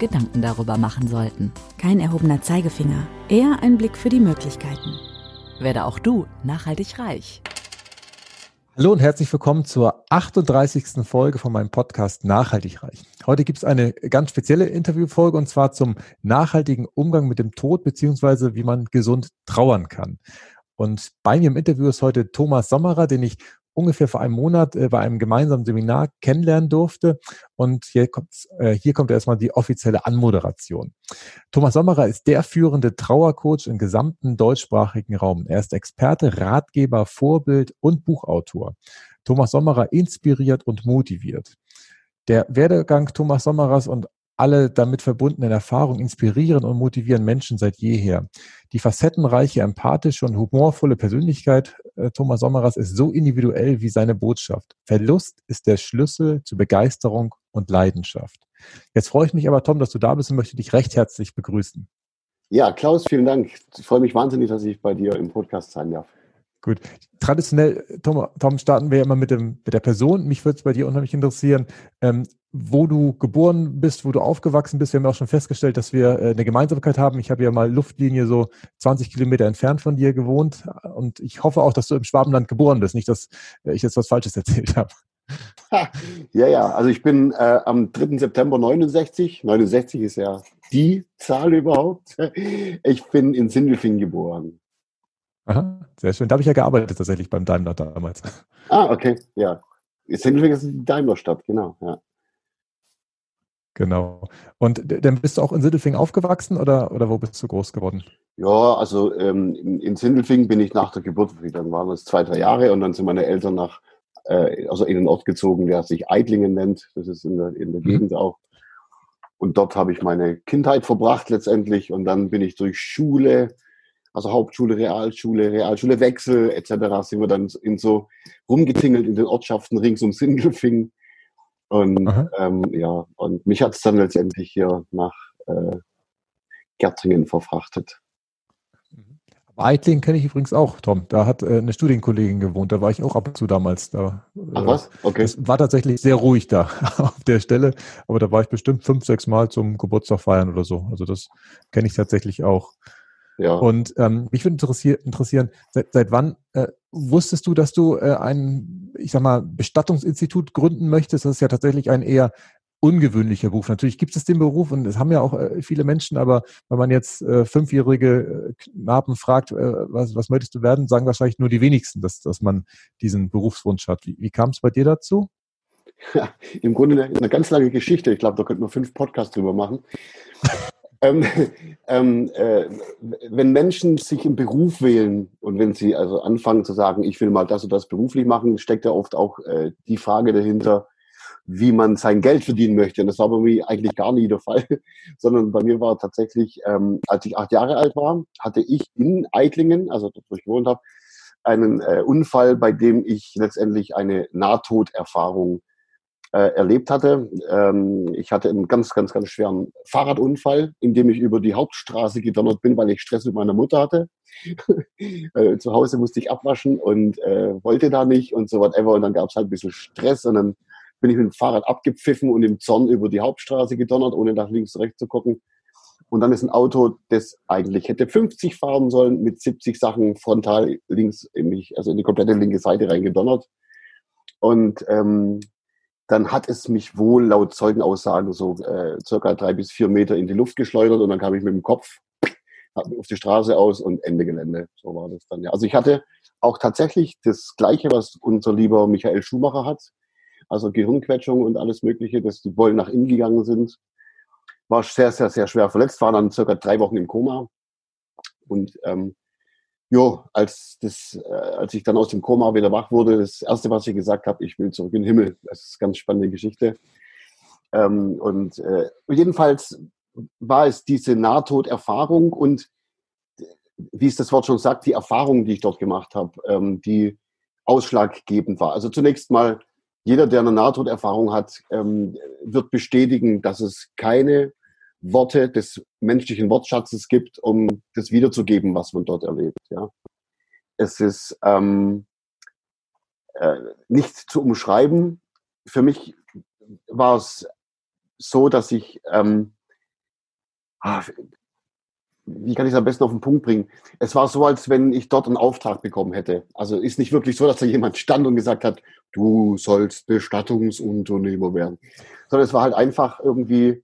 Gedanken darüber machen sollten. Kein erhobener Zeigefinger, eher ein Blick für die Möglichkeiten. Werde auch du nachhaltig reich. Hallo und herzlich willkommen zur 38. Folge von meinem Podcast Nachhaltig reich. Heute gibt es eine ganz spezielle Interviewfolge und zwar zum nachhaltigen Umgang mit dem Tod beziehungsweise wie man gesund trauern kann. Und bei mir im Interview ist heute Thomas Sommerer, den ich ungefähr vor einem Monat äh, bei einem gemeinsamen Seminar kennenlernen durfte. Und hier kommt, äh, hier kommt erstmal die offizielle Anmoderation. Thomas Sommerer ist der führende Trauercoach im gesamten deutschsprachigen Raum. Er ist Experte, Ratgeber, Vorbild und Buchautor. Thomas Sommerer inspiriert und motiviert. Der Werdegang Thomas Sommerers und alle damit verbundenen Erfahrungen inspirieren und motivieren Menschen seit jeher. Die facettenreiche, empathische und humorvolle Persönlichkeit äh, Thomas Sommerers ist so individuell wie seine Botschaft. Verlust ist der Schlüssel zu Begeisterung und Leidenschaft. Jetzt freue ich mich aber, Tom, dass du da bist und möchte dich recht herzlich begrüßen. Ja, Klaus, vielen Dank. Ich freue mich wahnsinnig, dass ich bei dir im Podcast sein darf. Gut. Traditionell, Tom, Tom starten wir ja immer mit, dem, mit der Person. Mich würde es bei dir unheimlich interessieren, ähm, wo du geboren bist, wo du aufgewachsen bist. Wir haben ja auch schon festgestellt, dass wir äh, eine Gemeinsamkeit haben. Ich habe ja mal Luftlinie so 20 Kilometer entfernt von dir gewohnt und ich hoffe auch, dass du im Schwabenland geboren bist. Nicht, dass äh, ich jetzt was Falsches erzählt habe. Ja, ja, also ich bin äh, am 3. September 69. 69 ist ja die Zahl überhaupt. Ich bin in Sindelfingen geboren. Aha, sehr schön. Da habe ich ja gearbeitet tatsächlich beim Daimler damals. Ah, okay, ja. Sindelfingen ist die Daimlerstadt, genau, ja. Genau. Und dann bist du auch in Sindelfingen aufgewachsen oder, oder wo bist du groß geworden? Ja, also ähm, in, in Sindelfingen bin ich nach der Geburt, dann waren es zwei, drei Jahre und dann sind meine Eltern nach, äh, also in den Ort gezogen, der sich Eitlingen nennt. Das ist in der, in der mhm. Gegend auch. Und dort habe ich meine Kindheit verbracht letztendlich und dann bin ich durch Schule, also Hauptschule, Realschule, Realschule Wechsel etc. sind wir dann in so rumgetingelt in den Ortschaften rings um Sindelfingen. Und ähm, ja, und mich hat es dann letztendlich hier nach äh, Gärtringen verfrachtet. Eitling kenne ich übrigens auch, Tom. Da hat äh, eine Studienkollegin gewohnt. Da war ich auch ab und zu damals da. Ach was? Okay. Es war tatsächlich sehr ruhig da auf der Stelle. Aber da war ich bestimmt fünf, sechs Mal zum Geburtstag feiern oder so. Also das kenne ich tatsächlich auch. Ja. Und ähm, mich würde interessier interessieren, seit, seit wann äh, wusstest du, dass du äh, ein, ich sag mal, Bestattungsinstitut gründen möchtest? Das ist ja tatsächlich ein eher ungewöhnlicher Beruf. Natürlich gibt es den Beruf und es haben ja auch äh, viele Menschen, aber wenn man jetzt äh, fünfjährige äh, Knaben fragt, äh, was, was möchtest du werden, sagen wahrscheinlich nur die wenigsten, dass, dass man diesen Berufswunsch hat. Wie, wie kam es bei dir dazu? Ja, Im Grunde eine, eine ganz lange Geschichte. Ich glaube, da könnten wir fünf Podcasts drüber machen ähm, ähm, äh, wenn Menschen sich im Beruf wählen und wenn sie also anfangen zu sagen, ich will mal das und das beruflich machen, steckt ja oft auch äh, die Frage dahinter, wie man sein Geld verdienen möchte. Und das war bei mir eigentlich gar nie der Fall, sondern bei mir war tatsächlich, ähm, als ich acht Jahre alt war, hatte ich in Eitlingen, also dort, wo ich gewohnt habe, einen äh, Unfall, bei dem ich letztendlich eine Nahtoderfahrung äh, erlebt hatte. Ähm, ich hatte einen ganz, ganz, ganz schweren Fahrradunfall, in dem ich über die Hauptstraße gedonnert bin, weil ich Stress mit meiner Mutter hatte. äh, zu Hause musste ich abwaschen und äh, wollte da nicht und so whatever. Und dann gab es halt ein bisschen Stress und dann bin ich mit dem Fahrrad abgepfiffen und im Zorn über die Hauptstraße gedonnert, ohne nach links, rechts zu gucken. Und dann ist ein Auto, das eigentlich hätte 50 fahren sollen, mit 70 Sachen frontal links in mich, also in die komplette linke Seite reingedonnert. Und ähm, dann hat es mich wohl laut Zeugenaussagen so äh, circa drei bis vier Meter in die Luft geschleudert und dann kam ich mit dem Kopf auf die Straße aus und Ende Gelände. So war das dann ja. Also ich hatte auch tatsächlich das Gleiche, was unser lieber Michael Schumacher hat. Also Gehirnquetschung und alles Mögliche, dass die Bollen nach innen gegangen sind. War sehr, sehr, sehr schwer verletzt, war dann circa drei Wochen im Koma. Und ähm, Jo, als, das, äh, als ich dann aus dem Koma wieder wach wurde, das Erste, was ich gesagt habe, ich will zurück in den Himmel. Das ist eine ganz spannende Geschichte. Ähm, und äh, jedenfalls war es diese Nahtoderfahrung und wie es das Wort schon sagt, die Erfahrung, die ich dort gemacht habe, ähm, die ausschlaggebend war. Also zunächst mal, jeder, der eine Nahtoderfahrung hat, ähm, wird bestätigen, dass es keine Worte des menschlichen Wortschatzes gibt, um das wiederzugeben, was man dort erlebt. Ja. Es ist ähm, äh, nicht zu umschreiben. Für mich war es so, dass ich ähm, ah, wie kann ich es am besten auf den Punkt bringen? Es war so, als wenn ich dort einen Auftrag bekommen hätte. Also ist nicht wirklich so, dass da jemand stand und gesagt hat, du sollst Bestattungsunternehmer werden. Sondern es war halt einfach irgendwie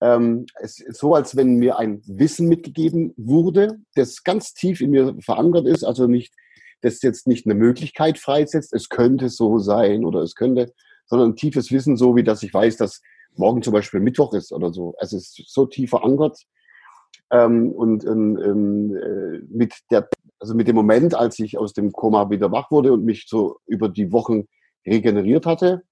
ähm, es ist so, als wenn mir ein Wissen mitgegeben wurde, das ganz tief in mir verankert ist, also nicht, das jetzt nicht eine Möglichkeit freisetzt, es könnte so sein oder es könnte, sondern ein tiefes Wissen, so wie dass ich weiß, dass morgen zum Beispiel Mittwoch ist oder so. Es ist so tief verankert, ähm, und ähm, ähm, äh, mit der, also mit dem Moment, als ich aus dem Koma wieder wach wurde und mich so über die Wochen regeneriert hatte,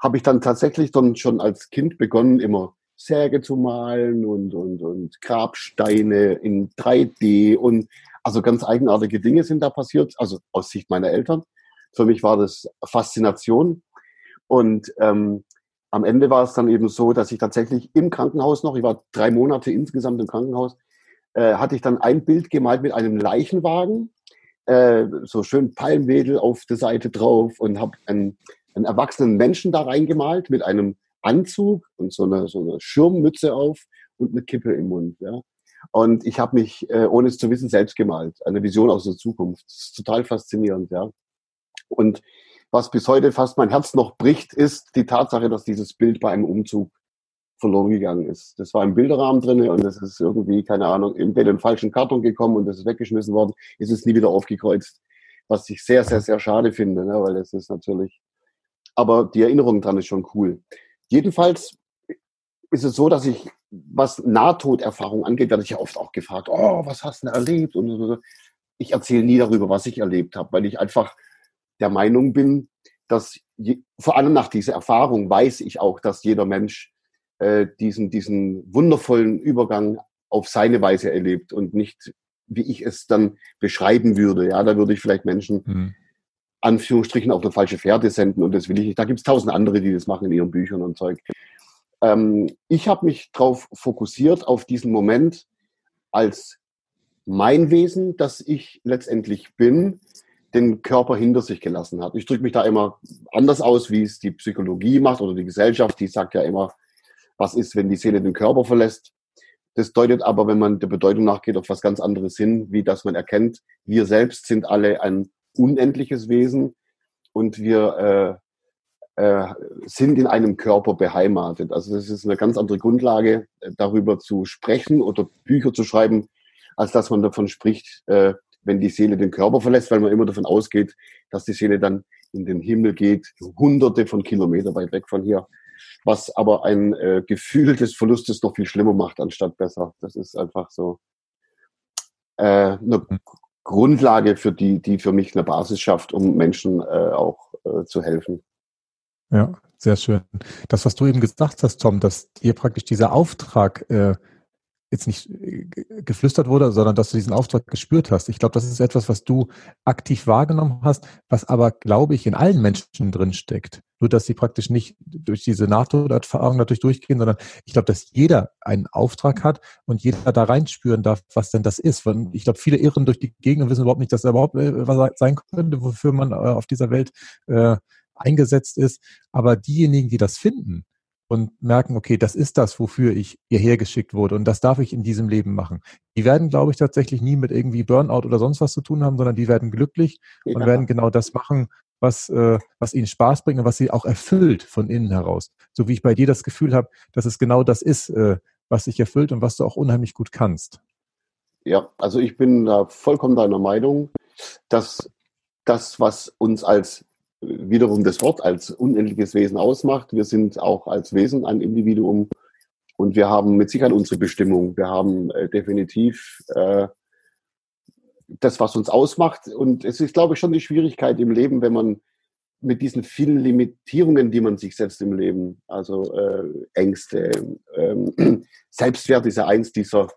habe ich dann tatsächlich dann schon als Kind begonnen, immer Särge zu malen und, und, und Grabsteine in 3D und also ganz eigenartige Dinge sind da passiert, also aus Sicht meiner Eltern. Für mich war das Faszination. Und ähm, am Ende war es dann eben so, dass ich tatsächlich im Krankenhaus noch, ich war drei Monate insgesamt im Krankenhaus, äh, hatte ich dann ein Bild gemalt mit einem Leichenwagen, äh, so schön Palmwedel auf der Seite drauf und habe einen, einen erwachsenen Menschen da reingemalt mit einem Anzug und so eine, so eine Schirmmütze auf und eine Kippe im Mund. Ja. Und ich habe mich, äh, ohne es zu wissen, selbst gemalt. Eine Vision aus der Zukunft. Das ist total faszinierend, ja. Und was bis heute fast mein Herz noch bricht, ist die Tatsache, dass dieses Bild bei einem Umzug verloren gegangen ist. Das war im Bilderrahmen drin und das ist irgendwie, keine Ahnung, in den falschen Karton gekommen und das ist weggeschmissen worden, ist es nie wieder aufgekreuzt. Was ich sehr, sehr, sehr schade finde, ne? weil es ist natürlich, aber die Erinnerung dran ist schon cool. Jedenfalls ist es so, dass ich, was Nahtoderfahrung angeht, werde ich ja oft auch gefragt, oh, was hast du denn erlebt? Und ich erzähle nie darüber, was ich erlebt habe, weil ich einfach der Meinung bin, dass je, vor allem nach dieser Erfahrung weiß ich auch, dass jeder Mensch äh, diesen, diesen wundervollen Übergang auf seine Weise erlebt und nicht, wie ich es dann beschreiben würde. Ja, da würde ich vielleicht Menschen mhm. Anführungsstrichen auf eine falsche Fährte senden und das will ich nicht. Da gibt es tausend andere, die das machen in ihren Büchern und Zeug. Ähm, ich habe mich darauf fokussiert, auf diesen Moment als mein Wesen, das ich letztendlich bin, den Körper hinter sich gelassen hat. Ich drücke mich da immer anders aus, wie es die Psychologie macht oder die Gesellschaft. Die sagt ja immer, was ist, wenn die Seele den Körper verlässt. Das deutet aber, wenn man der Bedeutung nachgeht, auf was ganz anderes hin, wie dass man erkennt, wir selbst sind alle ein unendliches Wesen und wir äh, äh, sind in einem Körper beheimatet. Also das ist eine ganz andere Grundlage, äh, darüber zu sprechen oder Bücher zu schreiben, als dass man davon spricht, äh, wenn die Seele den Körper verlässt, weil man immer davon ausgeht, dass die Seele dann in den Himmel geht, hunderte von Kilometern weit weg von hier, was aber ein äh, Gefühl des Verlustes noch viel schlimmer macht, anstatt besser. Das ist einfach so äh, eine Grundlage, für die, die für mich eine Basis schafft, um Menschen äh, auch äh, zu helfen. Ja, sehr schön. Das, was du eben gesagt hast, Tom, dass dir praktisch dieser Auftrag äh, jetzt nicht äh, geflüstert wurde, sondern dass du diesen Auftrag gespürt hast. Ich glaube, das ist etwas, was du aktiv wahrgenommen hast, was aber, glaube ich, in allen Menschen drin steckt. Nur, dass sie praktisch nicht durch diese Nahtoderfahrung natürlich durchgehen, sondern ich glaube, dass jeder einen Auftrag hat und jeder da reinspüren darf, was denn das ist. Ich glaube, viele irren durch die Gegend und wissen überhaupt nicht, dass da überhaupt äh, was sein könnte, wofür man äh, auf dieser Welt äh, eingesetzt ist. Aber diejenigen, die das finden, und merken, okay, das ist das, wofür ich hierher geschickt wurde und das darf ich in diesem Leben machen. Die werden, glaube ich, tatsächlich nie mit irgendwie Burnout oder sonst was zu tun haben, sondern die werden glücklich ja. und werden genau das machen, was, äh, was ihnen Spaß bringt und was sie auch erfüllt von innen heraus. So wie ich bei dir das Gefühl habe, dass es genau das ist, äh, was dich erfüllt und was du auch unheimlich gut kannst. Ja, also ich bin da vollkommen deiner Meinung, dass das, was uns als wiederum das Wort als unendliches Wesen ausmacht. Wir sind auch als Wesen ein Individuum und wir haben mit Sicherheit unsere Bestimmung. Wir haben äh, definitiv äh, das, was uns ausmacht. Und es ist, glaube ich, schon die Schwierigkeit im Leben, wenn man mit diesen vielen Limitierungen, die man sich setzt im Leben, also äh, Ängste, ähm, Selbstwert ist ja eins dieser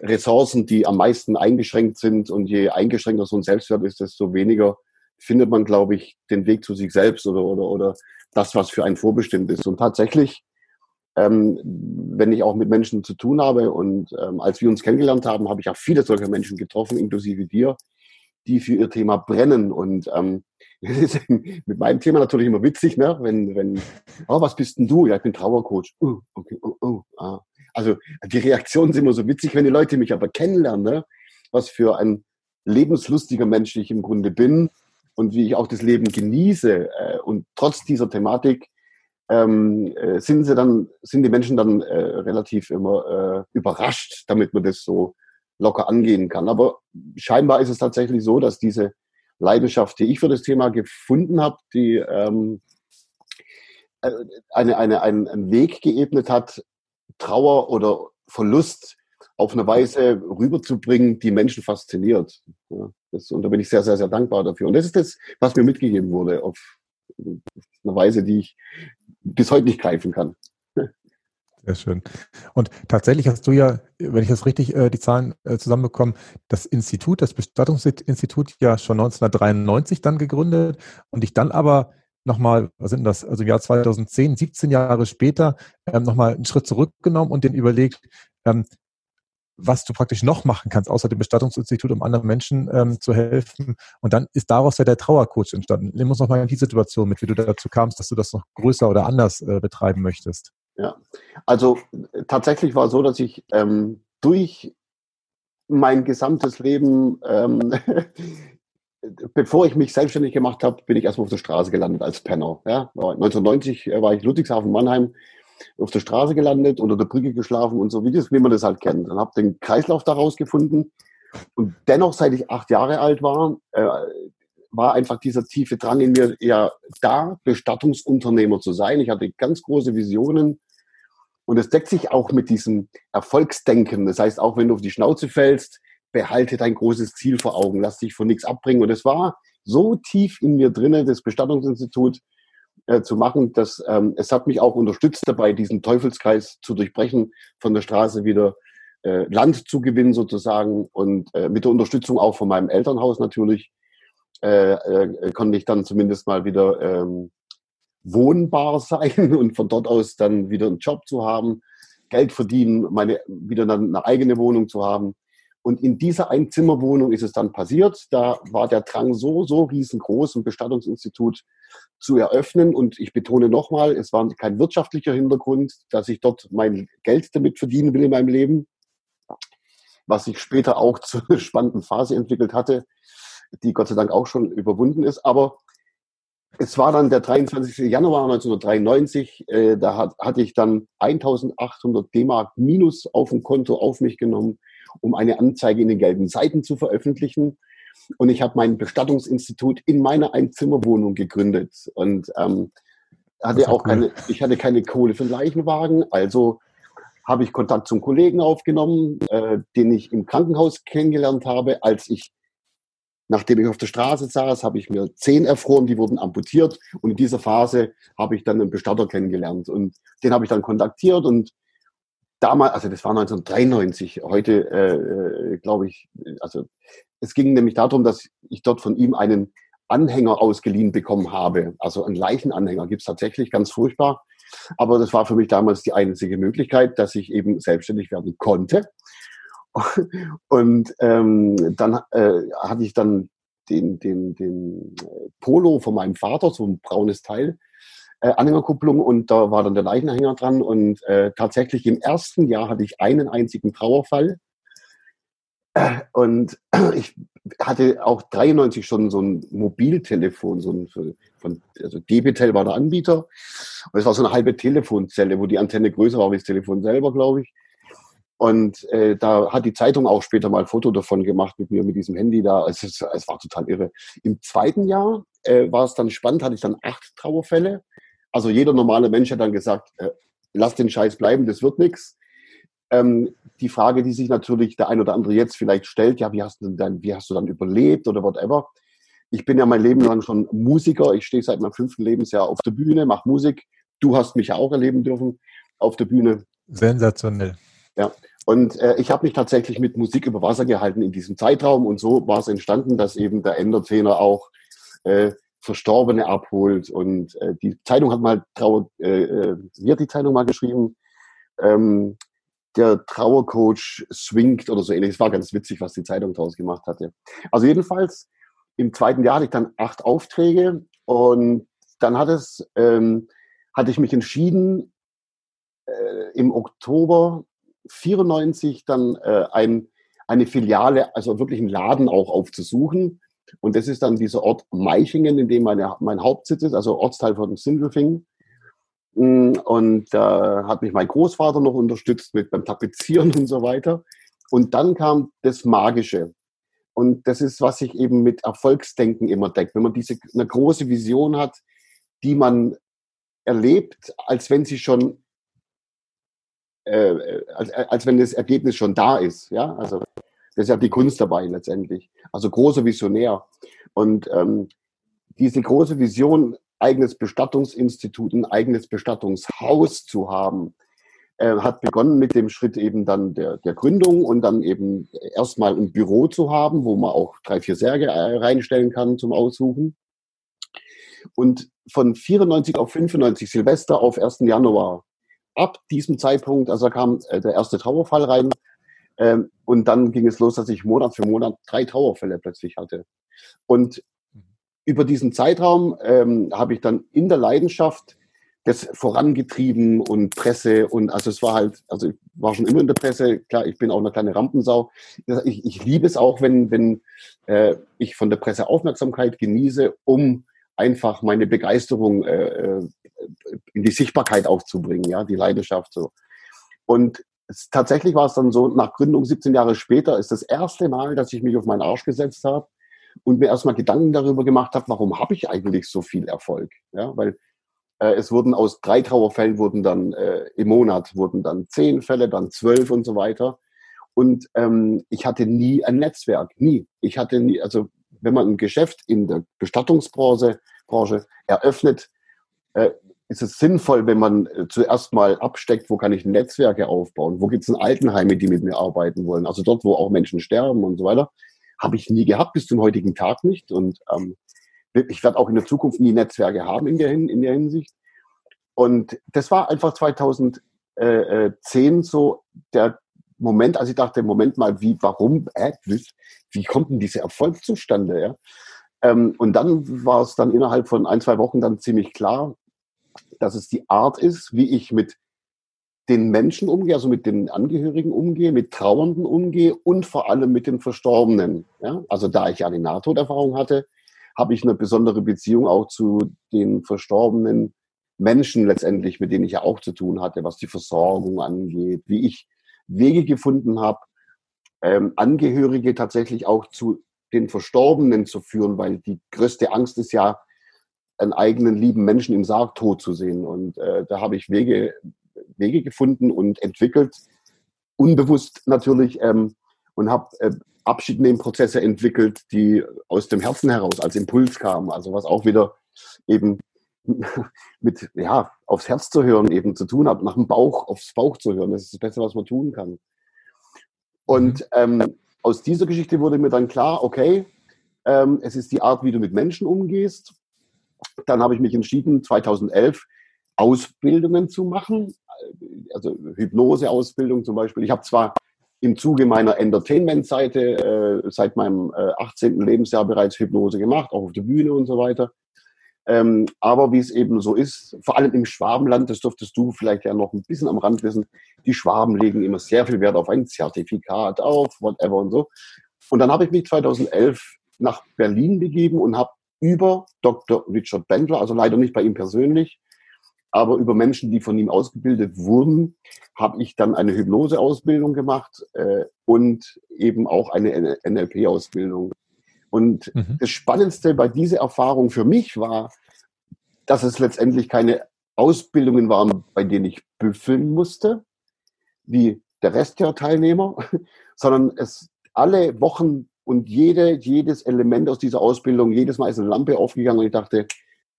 Ressourcen, die am meisten eingeschränkt sind. Und je eingeschränkter so ein Selbstwert ist, desto weniger findet man, glaube ich, den Weg zu sich selbst oder, oder, oder das, was für einen vorbestimmt ist. Und tatsächlich, ähm, wenn ich auch mit Menschen zu tun habe und ähm, als wir uns kennengelernt haben, habe ich auch viele solcher Menschen getroffen, inklusive dir, die für ihr Thema brennen. Und ähm, das ist mit meinem Thema natürlich immer witzig, ne? wenn, wenn oh, was bist denn du? Ja, ich bin Trauercoach. Oh, okay, oh, oh, ah. Also die Reaktionen sind immer so witzig, wenn die Leute mich aber kennenlernen, ne? was für ein lebenslustiger Mensch ich im Grunde bin und wie ich auch das Leben genieße. Äh, und trotz dieser Thematik ähm, äh, sind sie dann, sind die Menschen dann äh, relativ immer äh, überrascht, damit man das so locker angehen kann. Aber scheinbar ist es tatsächlich so, dass diese Leidenschaft, die ich für das Thema gefunden habe, die ähm, äh, eine, eine, einen Weg geebnet hat, Trauer oder Verlust auf eine Weise rüberzubringen, die Menschen fasziniert. Ja, das, und da bin ich sehr, sehr, sehr dankbar dafür. Und das ist das, was mir mitgegeben wurde, auf eine Weise, die ich bis heute nicht greifen kann. Sehr schön. Und tatsächlich hast du ja, wenn ich das richtig äh, die Zahlen äh, zusammenbekomme, das Institut, das Bestattungsinstitut ja schon 1993 dann gegründet und dich dann aber nochmal, was sind das, also im Jahr 2010, 17 Jahre später, ähm, nochmal einen Schritt zurückgenommen und den überlegt, ähm, was du praktisch noch machen kannst, außer dem Bestattungsinstitut, um anderen Menschen ähm, zu helfen. Und dann ist daraus ja der Trauercoach entstanden. Nimm uns nochmal in die Situation mit, wie du dazu kamst, dass du das noch größer oder anders äh, betreiben möchtest. Ja, also tatsächlich war es so, dass ich ähm, durch mein gesamtes Leben ähm, bevor ich mich selbstständig gemacht habe, bin ich erstmal auf der Straße gelandet als Penner. Ja? 1990 äh, war ich Ludwigshafen, Mannheim, auf der Straße gelandet, unter der Brücke geschlafen und so, wie, das, wie man das halt kennt. Dann habe den Kreislauf daraus gefunden. Und dennoch, seit ich acht Jahre alt war, äh, war einfach dieser tiefe Drang in mir ja da, Bestattungsunternehmer zu sein. Ich hatte ganz große Visionen. Und es deckt sich auch mit diesem Erfolgsdenken. Das heißt, auch wenn du auf die Schnauze fällst, behalte dein großes Ziel vor Augen, lass dich von nichts abbringen. Und es war so tief in mir drinne, das Bestattungsinstitut äh, zu machen, dass ähm, es hat mich auch unterstützt dabei, diesen Teufelskreis zu durchbrechen, von der Straße wieder äh, Land zu gewinnen sozusagen und äh, mit der Unterstützung auch von meinem Elternhaus natürlich äh, äh, konnte ich dann zumindest mal wieder ähm, wohnbar sein und von dort aus dann wieder einen Job zu haben, Geld verdienen, meine wieder dann eine eigene Wohnung zu haben. Und in dieser Einzimmerwohnung ist es dann passiert. Da war der Drang so, so riesengroß, ein Bestattungsinstitut zu eröffnen. Und ich betone nochmal, es war kein wirtschaftlicher Hintergrund, dass ich dort mein Geld damit verdienen will in meinem Leben, was sich später auch zu spannenden Phase entwickelt hatte, die Gott sei Dank auch schon überwunden ist. Aber es war dann der 23. Januar 1993, äh, da hat, hatte ich dann 1800 D-Mark minus auf dem Konto auf mich genommen um eine Anzeige in den gelben Seiten zu veröffentlichen. Und ich habe mein Bestattungsinstitut in meiner Einzimmerwohnung gegründet und ähm, hatte auch cool. keine, ich hatte keine Kohle für Leichenwagen, also habe ich Kontakt zum Kollegen aufgenommen, äh, den ich im Krankenhaus kennengelernt habe, als ich Nachdem ich auf der Straße saß, habe ich mir zehn erfroren, die wurden amputiert. Und in dieser Phase habe ich dann einen Bestatter kennengelernt. Und den habe ich dann kontaktiert und damals, also das war 1993, heute äh, äh, glaube ich, also es ging nämlich darum, dass ich dort von ihm einen Anhänger ausgeliehen bekommen habe. Also einen Leichenanhänger gibt es tatsächlich, ganz furchtbar. Aber das war für mich damals die einzige Möglichkeit, dass ich eben selbstständig werden konnte. Und ähm, dann äh, hatte ich dann den, den, den Polo von meinem Vater, so ein braunes Teil, äh, Anhängerkupplung und da war dann der Leichenanhänger dran und äh, tatsächlich im ersten Jahr hatte ich einen einzigen Trauerfall und ich hatte auch 93 schon so ein Mobiltelefon, so ein von, also Debitel war der Anbieter und es war so eine halbe Telefonzelle, wo die Antenne größer war wie das Telefon selber, glaube ich. Und äh, da hat die Zeitung auch später mal ein Foto davon gemacht mit mir, mit diesem Handy da. Es, es, es war total irre. Im zweiten Jahr äh, war es dann spannend, hatte ich dann acht Trauerfälle. Also jeder normale Mensch hat dann gesagt, äh, lass den Scheiß bleiben, das wird nichts. Ähm, die Frage, die sich natürlich der ein oder andere jetzt vielleicht stellt, ja, wie hast du dann, wie hast du dann überlebt oder whatever? ich bin ja mein Leben lang schon Musiker. Ich stehe seit meinem fünften Lebensjahr auf der Bühne, mache Musik. Du hast mich ja auch erleben dürfen auf der Bühne. Sensationell. Ja. Und äh, ich habe mich tatsächlich mit Musik über Wasser gehalten in diesem Zeitraum. Und so war es entstanden, dass eben der Entertainer auch äh, Verstorbene abholt. Und äh, die Zeitung hat mal Trauer, äh, äh, wie hat die Zeitung mal geschrieben? Ähm, der Trauercoach swingt oder so ähnlich. Es war ganz witzig, was die Zeitung daraus gemacht hatte. Also jedenfalls im zweiten Jahr hatte ich dann acht Aufträge und dann hat es, ähm, hatte ich mich entschieden, äh, im Oktober 94 dann äh, ein, eine Filiale, also wirklich einen Laden auch aufzusuchen. Und das ist dann dieser Ort Meichingen, in dem meine, mein Hauptsitz ist, also Ortsteil von Sindelfingen. Mm, und da äh, hat mich mein Großvater noch unterstützt mit beim Tapezieren und so weiter. Und dann kam das Magische. Und das ist, was sich eben mit Erfolgsdenken immer deckt. Wenn man diese eine große Vision hat, die man erlebt, als wenn sie schon, äh, als, als wenn das Ergebnis schon da ist. Ja, also das ist ja die Kunst dabei letztendlich. Also großer Visionär. Und ähm, diese große Vision, eigenes Bestattungsinstitut, ein eigenes Bestattungshaus zu haben, äh, hat begonnen mit dem Schritt eben dann der, der Gründung und dann eben erstmal ein Büro zu haben, wo man auch drei, vier Särge äh, reinstellen kann zum Aussuchen. Und von 94 auf 95 Silvester auf 1. Januar. Ab diesem Zeitpunkt, also kam äh, der erste Trauerfall rein, ähm, und dann ging es los, dass ich Monat für Monat drei Trauerfälle plötzlich hatte. Und über diesen Zeitraum ähm, habe ich dann in der Leidenschaft das vorangetrieben und Presse und also es war halt, also ich war schon immer in der Presse, klar, ich bin auch eine kleine Rampensau. Ich, ich liebe es auch, wenn, wenn äh, ich von der Presse Aufmerksamkeit genieße, um einfach meine Begeisterung äh, äh in die Sichtbarkeit aufzubringen, ja, die Leidenschaft so. Und es, tatsächlich war es dann so, nach Gründung 17 Jahre später ist das erste Mal, dass ich mich auf meinen Arsch gesetzt habe und mir erstmal Gedanken darüber gemacht habe, warum habe ich eigentlich so viel Erfolg? Ja, weil äh, es wurden aus drei Trauerfällen wurden dann äh, im Monat wurden dann zehn Fälle, dann zwölf und so weiter. Und ähm, ich hatte nie ein Netzwerk, nie. Ich hatte nie, also wenn man ein Geschäft in der Bestattungsbranche Branche eröffnet, äh, ist es sinnvoll, wenn man äh, zuerst mal absteckt, wo kann ich Netzwerke aufbauen, wo gibt es Altenheime, die mit mir arbeiten wollen, also dort, wo auch Menschen sterben und so weiter. Habe ich nie gehabt, bis zum heutigen Tag nicht. Und ähm, ich werde auch in der Zukunft nie Netzwerke haben in der, in der Hinsicht. Und das war einfach 2010 so der Moment, als ich dachte, Moment mal, wie, warum, äh, wie kommt denn dieser Erfolg zustande? Ja? Ähm, und dann war es dann innerhalb von ein, zwei Wochen dann ziemlich klar, dass es die Art ist, wie ich mit den Menschen umgehe, also mit den Angehörigen umgehe, mit Trauernden umgehe und vor allem mit den Verstorbenen. Ja? Also da ich eine Nahtoderfahrung hatte, habe ich eine besondere Beziehung auch zu den verstorbenen Menschen letztendlich, mit denen ich ja auch zu tun hatte, was die Versorgung angeht, wie ich Wege gefunden habe, ähm, Angehörige tatsächlich auch zu den Verstorbenen zu führen, weil die größte Angst ist ja, einen eigenen lieben Menschen im Sarg tot zu sehen. Und äh, da habe ich Wege, Wege gefunden und entwickelt, unbewusst natürlich, ähm, und habe äh, Abschiednehmprozesse entwickelt, die aus dem Herzen heraus als Impuls kamen. Also was auch wieder eben mit, ja, aufs Herz zu hören eben zu tun hat, nach dem Bauch, aufs Bauch zu hören. Das ist das Beste, was man tun kann. Und mhm. ähm, aus dieser Geschichte wurde mir dann klar, okay, ähm, es ist die Art, wie du mit Menschen umgehst. Dann habe ich mich entschieden, 2011 Ausbildungen zu machen, also Hypnose-Ausbildung zum Beispiel. Ich habe zwar im Zuge meiner Entertainment-Seite äh, seit meinem äh, 18. Lebensjahr bereits Hypnose gemacht, auch auf der Bühne und so weiter. Ähm, aber wie es eben so ist, vor allem im Schwabenland, das dürftest du vielleicht ja noch ein bisschen am Rand wissen, die Schwaben legen immer sehr viel Wert auf ein Zertifikat, auf whatever und so. Und dann habe ich mich 2011 nach Berlin begeben und habe über Dr. Richard Bendler, also leider nicht bei ihm persönlich, aber über Menschen, die von ihm ausgebildet wurden, habe ich dann eine Hypnoseausbildung gemacht äh, und eben auch eine NLP-Ausbildung. Und mhm. das Spannendste bei dieser Erfahrung für mich war, dass es letztendlich keine Ausbildungen waren, bei denen ich büffeln musste, wie der Rest der Teilnehmer, sondern es alle Wochen und jede, jedes Element aus dieser Ausbildung, jedes Mal ist eine Lampe aufgegangen und ich dachte,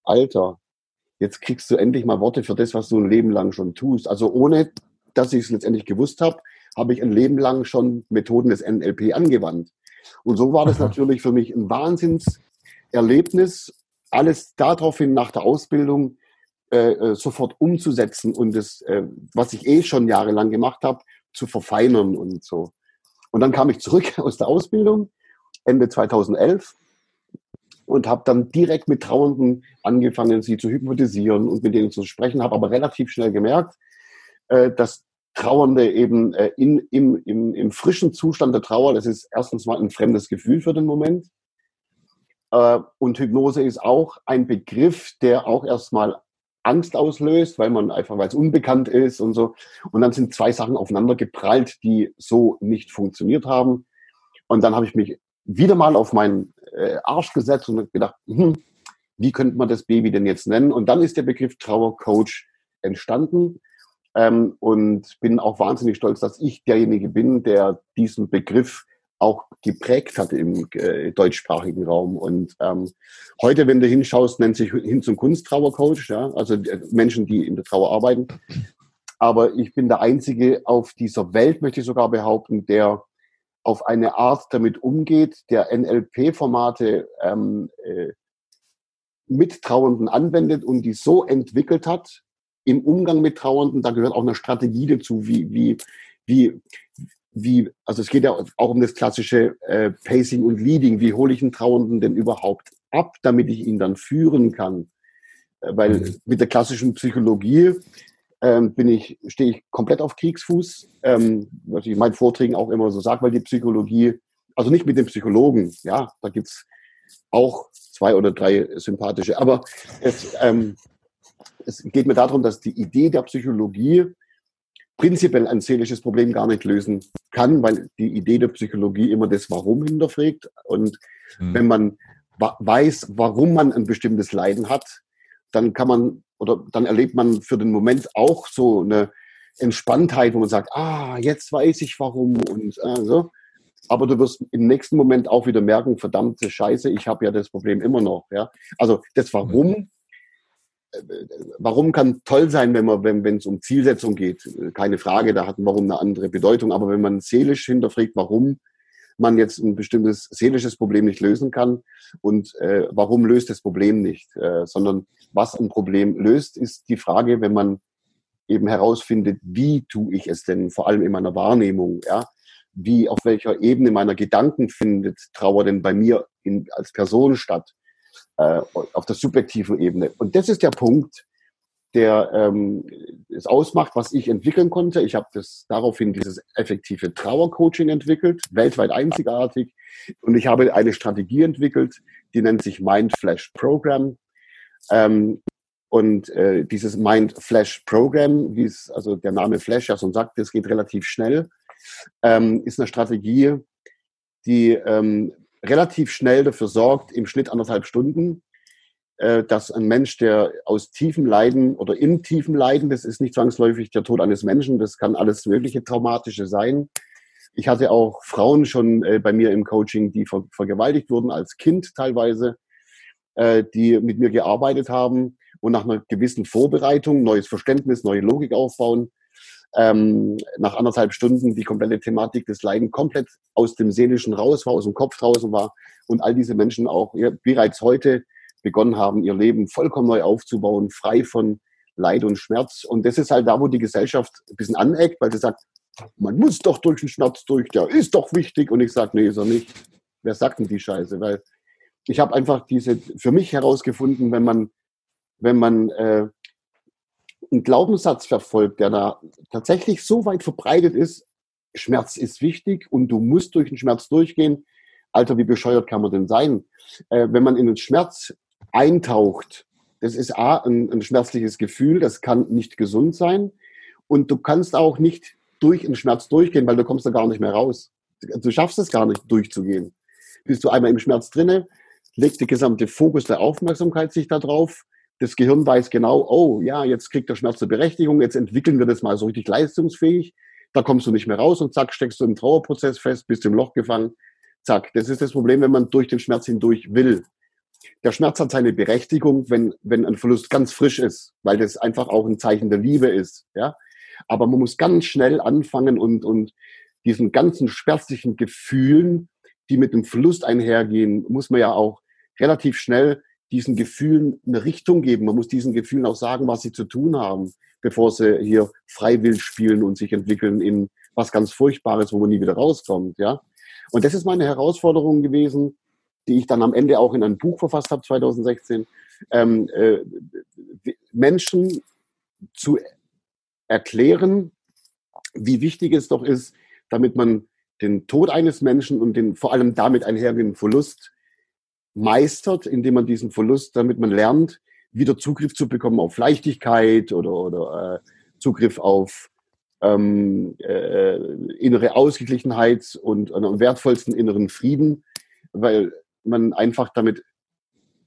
Alter, jetzt kriegst du endlich mal Worte für das, was du ein Leben lang schon tust. Also ohne, dass ich es letztendlich gewusst habe, habe ich ein Leben lang schon Methoden des NLP angewandt. Und so war das Aha. natürlich für mich ein Wahnsinnserlebnis, alles daraufhin nach der Ausbildung äh, äh, sofort umzusetzen und das, äh, was ich eh schon jahrelang gemacht habe, zu verfeinern und so. Und dann kam ich zurück aus der Ausbildung, Ende 2011, und habe dann direkt mit Trauernden angefangen, sie zu hypnotisieren und mit denen zu sprechen, habe aber relativ schnell gemerkt, äh, dass Trauernde eben äh, in, im, im, im frischen Zustand der Trauer, das ist erstens mal ein fremdes Gefühl für den Moment. Äh, und Hypnose ist auch ein Begriff, der auch erstmal Angst auslöst, weil man einfach, weil es unbekannt ist und so. Und dann sind zwei Sachen aufeinander geprallt, die so nicht funktioniert haben. Und dann habe ich mich wieder mal auf meinen äh, Arsch gesetzt und gedacht, hm, wie könnte man das Baby denn jetzt nennen? Und dann ist der Begriff Trauercoach entstanden. Ähm, und bin auch wahnsinnig stolz, dass ich derjenige bin, der diesen Begriff auch geprägt hat im äh, deutschsprachigen Raum. Und ähm, heute, wenn du hinschaust, nennt sich hin zum Kunsttrauercoach, ja, also äh, Menschen, die in der Trauer arbeiten. Aber ich bin der Einzige auf dieser Welt, möchte ich sogar behaupten, der auf eine Art damit umgeht, der NLP-Formate ähm, äh, mit Trauernden anwendet und die so entwickelt hat im Umgang mit Trauernden. Da gehört auch eine Strategie dazu, wie, wie, wie, wie, also es geht ja auch um das klassische äh, Pacing und Leading. Wie hole ich einen Trauernden denn überhaupt ab, damit ich ihn dann führen kann? Äh, weil mhm. mit der klassischen Psychologie ähm, bin ich, stehe ich komplett auf Kriegsfuß, ähm, was ich in meinen Vorträgen auch immer so sage, weil die Psychologie, also nicht mit dem Psychologen, ja, da gibt's auch zwei oder drei sympathische, aber es, ähm, es geht mir darum, dass die Idee der Psychologie prinzipiell ein seelisches Problem gar nicht lösen kann, weil die Idee der Psychologie immer das Warum hinterfragt. Und mhm. wenn man weiß, warum man ein bestimmtes Leiden hat, dann kann man oder dann erlebt man für den Moment auch so eine Entspanntheit, wo man sagt, ah, jetzt weiß ich warum und äh, so. Aber du wirst im nächsten Moment auch wieder merken, verdammte Scheiße, ich habe ja das Problem immer noch. Ja? Also das Warum mhm warum kann toll sein, wenn man, wenn es um Zielsetzung geht, keine Frage, da hat ein Warum eine andere Bedeutung. Aber wenn man seelisch hinterfragt, warum man jetzt ein bestimmtes seelisches Problem nicht lösen kann und äh, warum löst das Problem nicht, äh, sondern was ein Problem löst, ist die Frage, wenn man eben herausfindet, wie tue ich es denn, vor allem in meiner Wahrnehmung, ja, wie auf welcher Ebene meiner Gedanken findet Trauer denn bei mir in, als Person statt äh, auf der subjektiven Ebene. Und das ist der Punkt, der ähm, es ausmacht, was ich entwickeln konnte. Ich habe das daraufhin dieses effektive Trauercoaching entwickelt, weltweit einzigartig. Und ich habe eine Strategie entwickelt, die nennt sich Mind Flash Program. Ähm, und äh, dieses Mind Flash Program, wie es also der Name Flash ja schon sagt, das geht relativ schnell, ähm, ist eine Strategie, die ähm, relativ schnell dafür sorgt, im Schnitt anderthalb Stunden, äh, dass ein Mensch, der aus tiefem Leiden oder in tiefem Leiden, das ist nicht zwangsläufig der Tod eines Menschen, das kann alles mögliche traumatische sein. Ich hatte auch Frauen schon äh, bei mir im Coaching, die ver vergewaltigt wurden als Kind teilweise, äh, die mit mir gearbeitet haben und nach einer gewissen Vorbereitung, neues Verständnis, neue Logik aufbauen, ähm, nach anderthalb Stunden die komplette Thematik des Leiden komplett aus dem Seelischen raus war, aus dem Kopf draußen war und all diese Menschen auch ja, bereits heute begonnen haben, ihr Leben vollkommen neu aufzubauen, frei von Leid und Schmerz. Und das ist halt da, wo die Gesellschaft ein bisschen aneckt, weil sie sagt, man muss doch durch den Schmerz durch, der ist doch wichtig. Und ich sage, nee, ist er nicht. Wer sagt denn die Scheiße? Weil ich habe einfach diese für mich herausgefunden, wenn man, wenn man äh, einen Glaubenssatz verfolgt, der da tatsächlich so weit verbreitet ist, Schmerz ist wichtig und du musst durch den Schmerz durchgehen. Alter, wie bescheuert kann man denn sein? Äh, wenn man in den Schmerz eintaucht, das ist A, ein, ein schmerzliches Gefühl, das kann nicht gesund sein. Und du kannst auch nicht durch den Schmerz durchgehen, weil du kommst da gar nicht mehr raus. Du schaffst es gar nicht durchzugehen. Bist du einmal im Schmerz drinne, legt der gesamte Fokus der Aufmerksamkeit sich da drauf das Gehirn weiß genau, oh ja, jetzt kriegt der Schmerz eine Berechtigung, jetzt entwickeln wir das mal so richtig leistungsfähig. Da kommst du nicht mehr raus und zack, steckst du im Trauerprozess fest, bist im Loch gefangen. Zack, das ist das Problem, wenn man durch den Schmerz hindurch will. Der Schmerz hat seine Berechtigung, wenn, wenn ein Verlust ganz frisch ist, weil das einfach auch ein Zeichen der Liebe ist. Ja? Aber man muss ganz schnell anfangen und, und diesen ganzen schmerzlichen Gefühlen, die mit dem Verlust einhergehen, muss man ja auch relativ schnell diesen Gefühlen eine Richtung geben. Man muss diesen Gefühlen auch sagen, was sie zu tun haben, bevor sie hier freiwillig spielen und sich entwickeln in was ganz Furchtbares, wo man nie wieder rauskommt. Ja? Und das ist meine Herausforderung gewesen, die ich dann am Ende auch in ein Buch verfasst habe, 2016, ähm, äh, Menschen zu erklären, wie wichtig es doch ist, damit man den Tod eines Menschen und den vor allem damit einhergehenden Verlust meistert, indem man diesen Verlust, damit man lernt, wieder Zugriff zu bekommen auf Leichtigkeit oder, oder äh, Zugriff auf ähm, äh, innere Ausgeglichenheit und einen wertvollsten inneren Frieden, weil man einfach damit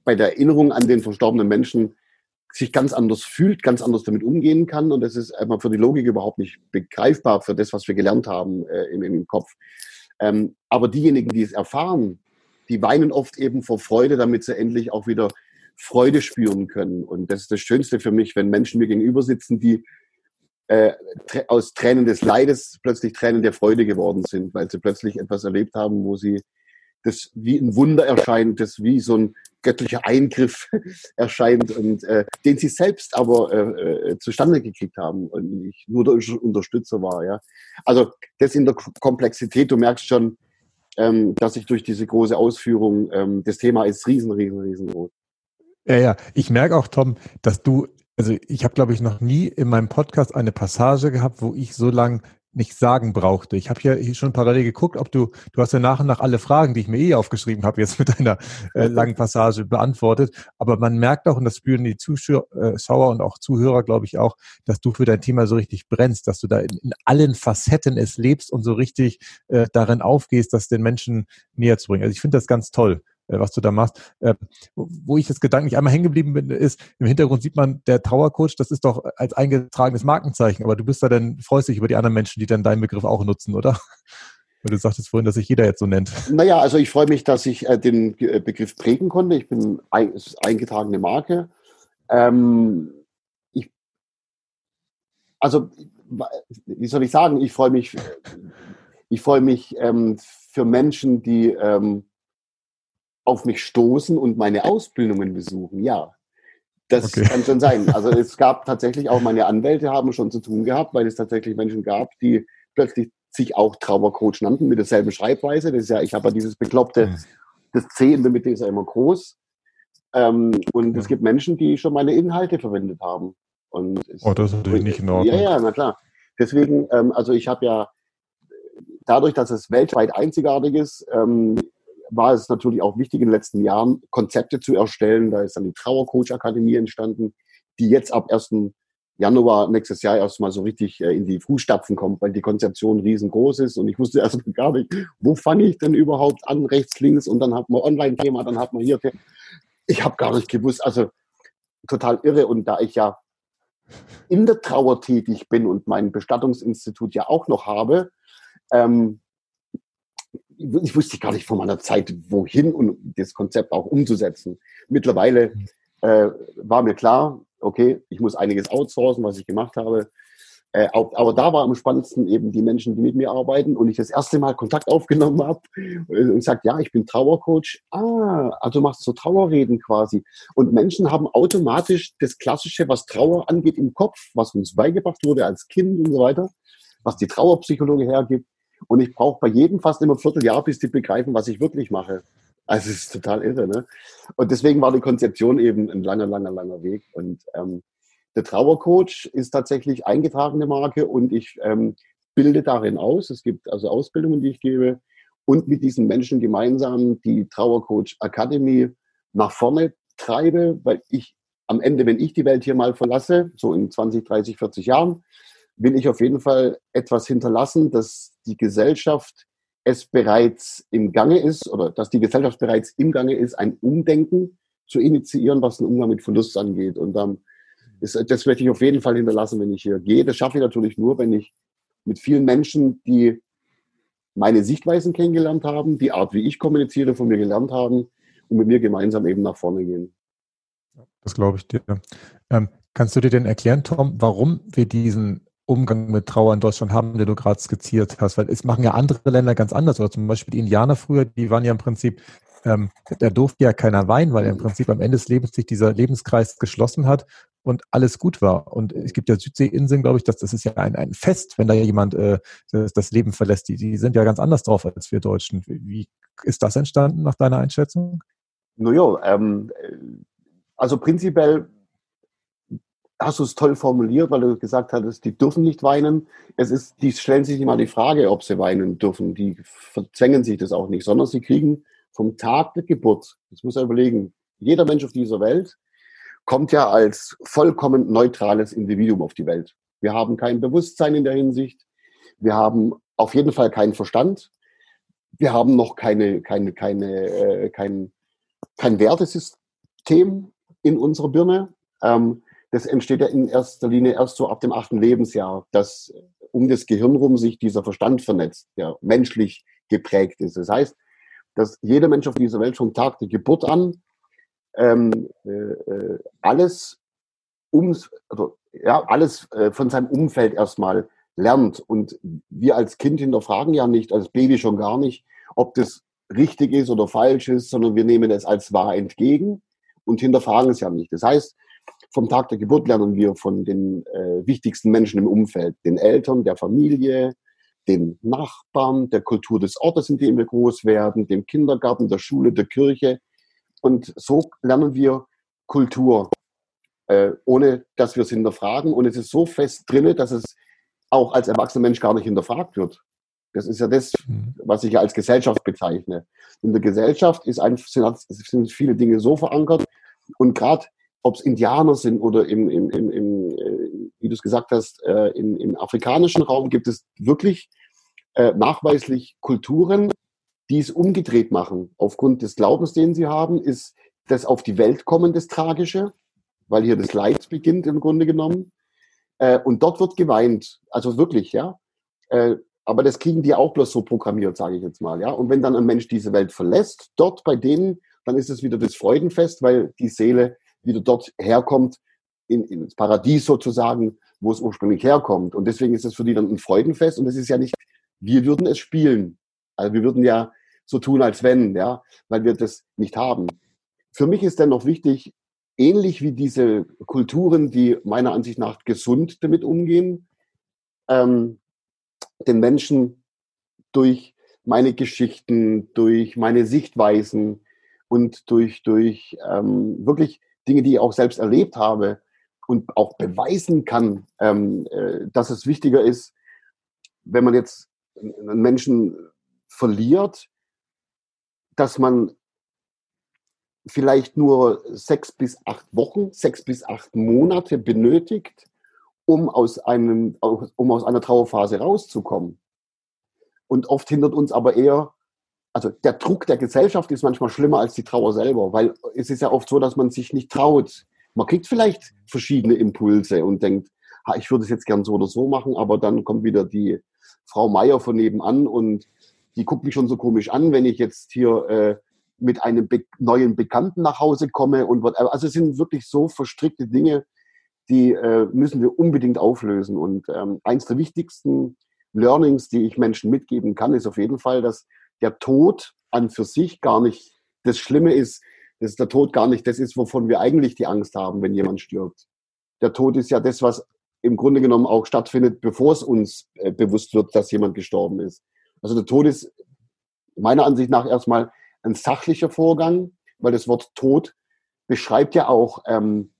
bei der Erinnerung an den verstorbenen Menschen sich ganz anders fühlt, ganz anders damit umgehen kann. Und das ist einfach für die Logik überhaupt nicht begreifbar für das, was wir gelernt haben äh, im, im, Kopf. Ähm, aber diejenigen, die es erfahren, die weinen oft eben vor Freude, damit sie endlich auch wieder Freude spüren können. Und das ist das Schönste für mich, wenn Menschen mir gegenüber sitzen, die äh, aus Tränen des Leides plötzlich Tränen der Freude geworden sind, weil sie plötzlich etwas erlebt haben, wo sie das wie ein Wunder erscheint, das wie so ein göttlicher Eingriff erscheint und äh, den sie selbst aber äh, äh, zustande gekriegt haben und ich nur der Unterstützer war. Ja, also das in der Komplexität. Du merkst schon, ähm, dass ich durch diese große Ausführung ähm, das Thema ist riesen, riesen, riesengroß. Ja, ja. Ich merke auch, Tom, dass du also ich habe, glaube ich, noch nie in meinem Podcast eine Passage gehabt, wo ich so lang nicht sagen brauchte. Ich habe hier schon parallel geguckt, ob du, du hast ja nach und nach alle Fragen, die ich mir eh aufgeschrieben habe, jetzt mit einer äh, langen Passage beantwortet. Aber man merkt auch, und das spüren die Zuschauer äh, und auch Zuhörer, glaube ich auch, dass du für dein Thema so richtig brennst, dass du da in, in allen Facetten es lebst und so richtig äh, darin aufgehst, das den Menschen näher zu bringen. Also ich finde das ganz toll. Äh, was du da machst. Äh, wo ich jetzt gedanklich einmal hängen geblieben bin, ist, im Hintergrund sieht man, der Trauercoach, das ist doch als eingetragenes Markenzeichen, aber du bist da dann, freust dich über die anderen Menschen, die dann deinen Begriff auch nutzen, oder? Weil du sagtest vorhin, dass sich jeder jetzt so nennt. Naja, also ich freue mich, dass ich äh, den äh, Begriff prägen konnte. Ich bin ein, eingetragene Marke. Ähm, ich, also, wie soll ich sagen, ich freue mich, ich freue mich ähm, für Menschen, die ähm, auf mich stoßen und meine Ausbildungen besuchen. Ja, das okay. kann schon sein. Also es gab tatsächlich auch meine Anwälte haben schon zu tun gehabt, weil es tatsächlich Menschen gab, die plötzlich sich auch Trauercoach nannten mit derselben Schreibweise. Das ist ja, ich habe ja dieses bekloppte, das C in der Mitte ist ja immer groß. Ähm, und ja. es gibt Menschen, die schon meine Inhalte verwendet haben. Und oh, das ist natürlich nicht in Ordnung. Ja, ja, na klar. Deswegen, ähm, also ich habe ja dadurch, dass es weltweit einzigartig ist, ähm, war es natürlich auch wichtig in den letzten Jahren, Konzepte zu erstellen. Da ist dann die Trauercoach Akademie entstanden, die jetzt ab 1. Januar nächstes Jahr erstmal so richtig äh, in die Fußstapfen kommt, weil die Konzeption riesengroß ist und ich wusste erstmal gar nicht, wo fange ich denn überhaupt an, rechts, links und dann hat man Online-Thema, dann hat man hier. Ich habe gar nicht gewusst, also total irre und da ich ja in der Trauer tätig bin und mein Bestattungsinstitut ja auch noch habe, ähm, ich wusste gar nicht von meiner Zeit, wohin und das Konzept auch umzusetzen. Mittlerweile äh, war mir klar, okay, ich muss einiges outsourcen, was ich gemacht habe. Äh, auch, aber da war am spannendsten eben die Menschen, die mit mir arbeiten und ich das erste Mal Kontakt aufgenommen habe und sagt, ja, ich bin Trauercoach. Ah, also machst du so Trauerreden quasi. Und Menschen haben automatisch das Klassische, was Trauer angeht, im Kopf, was uns beigebracht wurde als Kind und so weiter, was die Trauerpsychologie hergibt. Und ich brauche bei jedem fast immer ein Vierteljahr, bis die begreifen, was ich wirklich mache. Also es ist total irre. Ne? Und deswegen war die Konzeption eben ein langer, langer, langer Weg. Und ähm, der Trauercoach ist tatsächlich eingetragene Marke und ich ähm, bilde darin aus. Es gibt also Ausbildungen, die ich gebe und mit diesen Menschen gemeinsam die Trauercoach Academy nach vorne treibe, weil ich am Ende, wenn ich die Welt hier mal verlasse, so in 20, 30, 40 Jahren, will ich auf jeden Fall etwas hinterlassen, dass die Gesellschaft es bereits im Gange ist oder dass die Gesellschaft bereits im Gange ist, ein Umdenken zu initiieren, was den Umgang mit Verlust angeht. Und ähm, ist, das möchte ich auf jeden Fall hinterlassen, wenn ich hier gehe. Das schaffe ich natürlich nur, wenn ich mit vielen Menschen, die meine Sichtweisen kennengelernt haben, die Art, wie ich kommuniziere, von mir gelernt haben und mit mir gemeinsam eben nach vorne gehen. Das glaube ich dir. Ähm, kannst du dir denn erklären, Tom, warum wir diesen Umgang mit Trauer in Deutschland haben, den du gerade skizziert hast? Weil es machen ja andere Länder ganz anders. Oder zum Beispiel die Indianer früher, die waren ja im Prinzip, ähm, da durfte ja keiner weinen, weil im Prinzip am Ende des Lebens sich dieser Lebenskreis geschlossen hat und alles gut war. Und es gibt ja Südseeinseln, glaube ich, dass das ist ja ein, ein Fest, wenn da jemand äh, das, das Leben verlässt. Die, die sind ja ganz anders drauf als wir Deutschen. Wie ist das entstanden nach deiner Einschätzung? Naja, ähm, also prinzipiell hast du es toll formuliert, weil du gesagt hattest, die dürfen nicht weinen. Es ist, die stellen sich nicht mal die Frage, ob sie weinen dürfen. Die verzwängen sich das auch nicht, sondern sie kriegen vom Tag der Geburt, das muss man überlegen, jeder Mensch auf dieser Welt kommt ja als vollkommen neutrales Individuum auf die Welt. Wir haben kein Bewusstsein in der Hinsicht. Wir haben auf jeden Fall keinen Verstand. Wir haben noch keine, keine, keine, äh, kein, kein Wertesystem in unserer Birne. Ähm, das entsteht ja in erster Linie erst so ab dem achten Lebensjahr, dass um das Gehirn rum sich dieser Verstand vernetzt, der menschlich geprägt ist. Das heißt, dass jeder Mensch auf dieser Welt vom Tag der Geburt an ähm, äh, äh, alles ums, also, ja, alles äh, von seinem Umfeld erstmal lernt. Und wir als Kind hinterfragen ja nicht, als Baby schon gar nicht, ob das richtig ist oder falsch ist, sondern wir nehmen es als wahr entgegen und hinterfragen es ja nicht. Das heißt, vom Tag der Geburt lernen wir von den äh, wichtigsten Menschen im Umfeld, den Eltern, der Familie, den Nachbarn, der Kultur des Ortes, in dem wir groß werden, dem Kindergarten, der Schule, der Kirche. Und so lernen wir Kultur, äh, ohne dass wir es hinterfragen. Und es ist so fest drinne, dass es auch als erwachsener Mensch gar nicht hinterfragt wird. Das ist ja das, mhm. was ich ja als Gesellschaft bezeichne. In der Gesellschaft ist ein, sind viele Dinge so verankert. Und gerade ob es Indianer sind oder im, im, im, im äh, wie du es gesagt hast, äh, im, im afrikanischen Raum gibt es wirklich äh, nachweislich Kulturen, die es umgedreht machen. Aufgrund des Glaubens, den sie haben, ist das auf die Welt kommen das Tragische, weil hier das Leid beginnt im Grunde genommen. Äh, und dort wird geweint, also wirklich, ja. Äh, aber das kriegen die auch bloß so programmiert, sage ich jetzt mal, ja. Und wenn dann ein Mensch diese Welt verlässt, dort bei denen, dann ist es wieder das Freudenfest, weil die Seele wieder dort herkommt, in, ins Paradies sozusagen, wo es ursprünglich herkommt. Und deswegen ist es für die dann ein Freudenfest. Und es ist ja nicht, wir würden es spielen. Also wir würden ja so tun, als wenn, ja, weil wir das nicht haben. Für mich ist dennoch wichtig, ähnlich wie diese Kulturen, die meiner Ansicht nach gesund damit umgehen, ähm, den Menschen durch meine Geschichten, durch meine Sichtweisen und durch, durch ähm, wirklich Dinge, die ich auch selbst erlebt habe und auch beweisen kann, ähm, äh, dass es wichtiger ist, wenn man jetzt einen Menschen verliert, dass man vielleicht nur sechs bis acht Wochen, sechs bis acht Monate benötigt, um aus, einem, um aus einer Trauerphase rauszukommen. Und oft hindert uns aber eher also der Druck der Gesellschaft ist manchmal schlimmer als die Trauer selber, weil es ist ja oft so, dass man sich nicht traut. Man kriegt vielleicht verschiedene Impulse und denkt, ha, ich würde es jetzt gern so oder so machen, aber dann kommt wieder die Frau Meier von nebenan und die guckt mich schon so komisch an, wenn ich jetzt hier äh, mit einem be neuen Bekannten nach Hause komme und whatever. Also es sind wirklich so verstrickte Dinge, die äh, müssen wir unbedingt auflösen. Und ähm, eins der wichtigsten Learnings, die ich Menschen mitgeben kann, ist auf jeden Fall, dass der Tod an für sich gar nicht das Schlimme ist, dass der Tod gar nicht das ist, wovon wir eigentlich die Angst haben, wenn jemand stirbt. Der Tod ist ja das, was im Grunde genommen auch stattfindet, bevor es uns äh, bewusst wird, dass jemand gestorben ist. Also der Tod ist meiner Ansicht nach erstmal ein sachlicher Vorgang, weil das Wort Tod beschreibt ja auch ähm,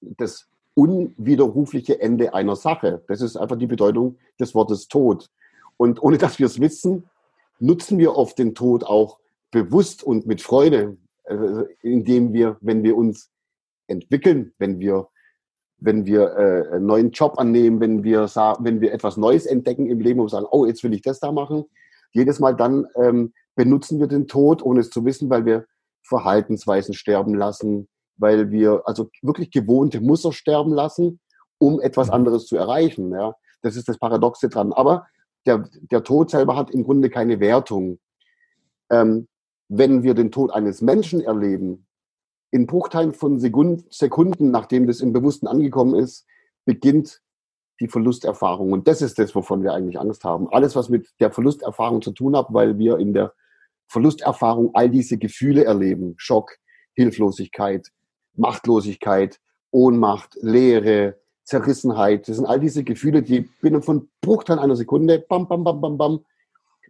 das unwiderrufliche Ende einer Sache. Das ist einfach die Bedeutung des Wortes Tod. Und ohne dass wir es wissen, nutzen wir oft den Tod auch bewusst und mit Freude, äh, indem wir, wenn wir uns entwickeln, wenn wir, wenn wir äh, einen neuen Job annehmen, wenn wir, wenn wir etwas Neues entdecken im Leben und sagen, oh, jetzt will ich das da machen, jedes Mal dann ähm, benutzen wir den Tod, ohne es zu wissen, weil wir Verhaltensweisen sterben lassen, weil wir also wirklich gewohnte Muster sterben lassen, um etwas mhm. anderes zu erreichen. Ja? Das ist das Paradoxe dran. Aber der, der Tod selber hat im Grunde keine Wertung. Ähm, wenn wir den Tod eines Menschen erleben, in Bruchteilen von Sekunden, nachdem das im Bewussten angekommen ist, beginnt die Verlusterfahrung. Und das ist das, wovon wir eigentlich Angst haben. Alles, was mit der Verlusterfahrung zu tun hat, weil wir in der Verlusterfahrung all diese Gefühle erleben. Schock, Hilflosigkeit, Machtlosigkeit, Ohnmacht, Leere, Zerrissenheit. Das sind all diese Gefühle, die binnen von Bruchteilen einer Sekunde bam, bam, bam, bam, bam,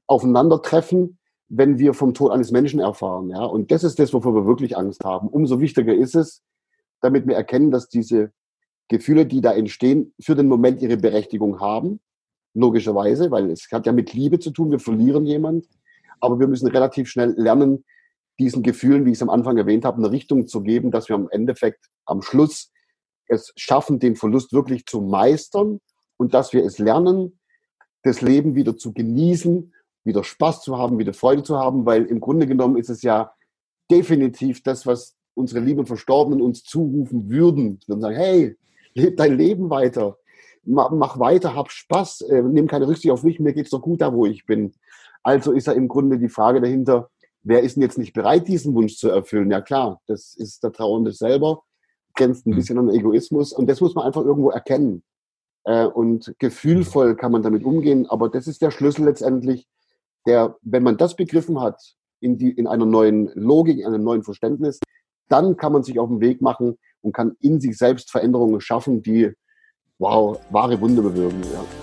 aufeinandertreffen, wenn wir vom Tod eines Menschen erfahren. Ja? Und das ist das, wovor wir wirklich Angst haben. Umso wichtiger ist es, damit wir erkennen, dass diese Gefühle, die da entstehen, für den Moment ihre Berechtigung haben. Logischerweise, weil es hat ja mit Liebe zu tun. Wir verlieren jemand. Aber wir müssen relativ schnell lernen, diesen Gefühlen, wie ich es am Anfang erwähnt habe, eine Richtung zu geben, dass wir am Endeffekt am Schluss es schaffen, den Verlust wirklich zu meistern und dass wir es lernen, das Leben wieder zu genießen, wieder Spaß zu haben, wieder Freude zu haben, weil im Grunde genommen ist es ja definitiv das, was unsere lieben Verstorbenen uns zurufen würden. Würden sagen, hey, leb dein Leben weiter, mach weiter, hab Spaß, äh, nimm keine Rücksicht auf mich, mir geht's doch gut da, wo ich bin. Also ist ja im Grunde die Frage dahinter, wer ist denn jetzt nicht bereit, diesen Wunsch zu erfüllen? Ja klar, das ist der Trauernde selber, grenzt ein hm. bisschen an Egoismus und das muss man einfach irgendwo erkennen. Äh, und gefühlvoll kann man damit umgehen, aber das ist der Schlüssel letztendlich, der, wenn man das begriffen hat, in, die, in einer neuen Logik, in einem neuen Verständnis, dann kann man sich auf den Weg machen und kann in sich selbst Veränderungen schaffen, die, wow, wahre Wunder bewirken. Ja.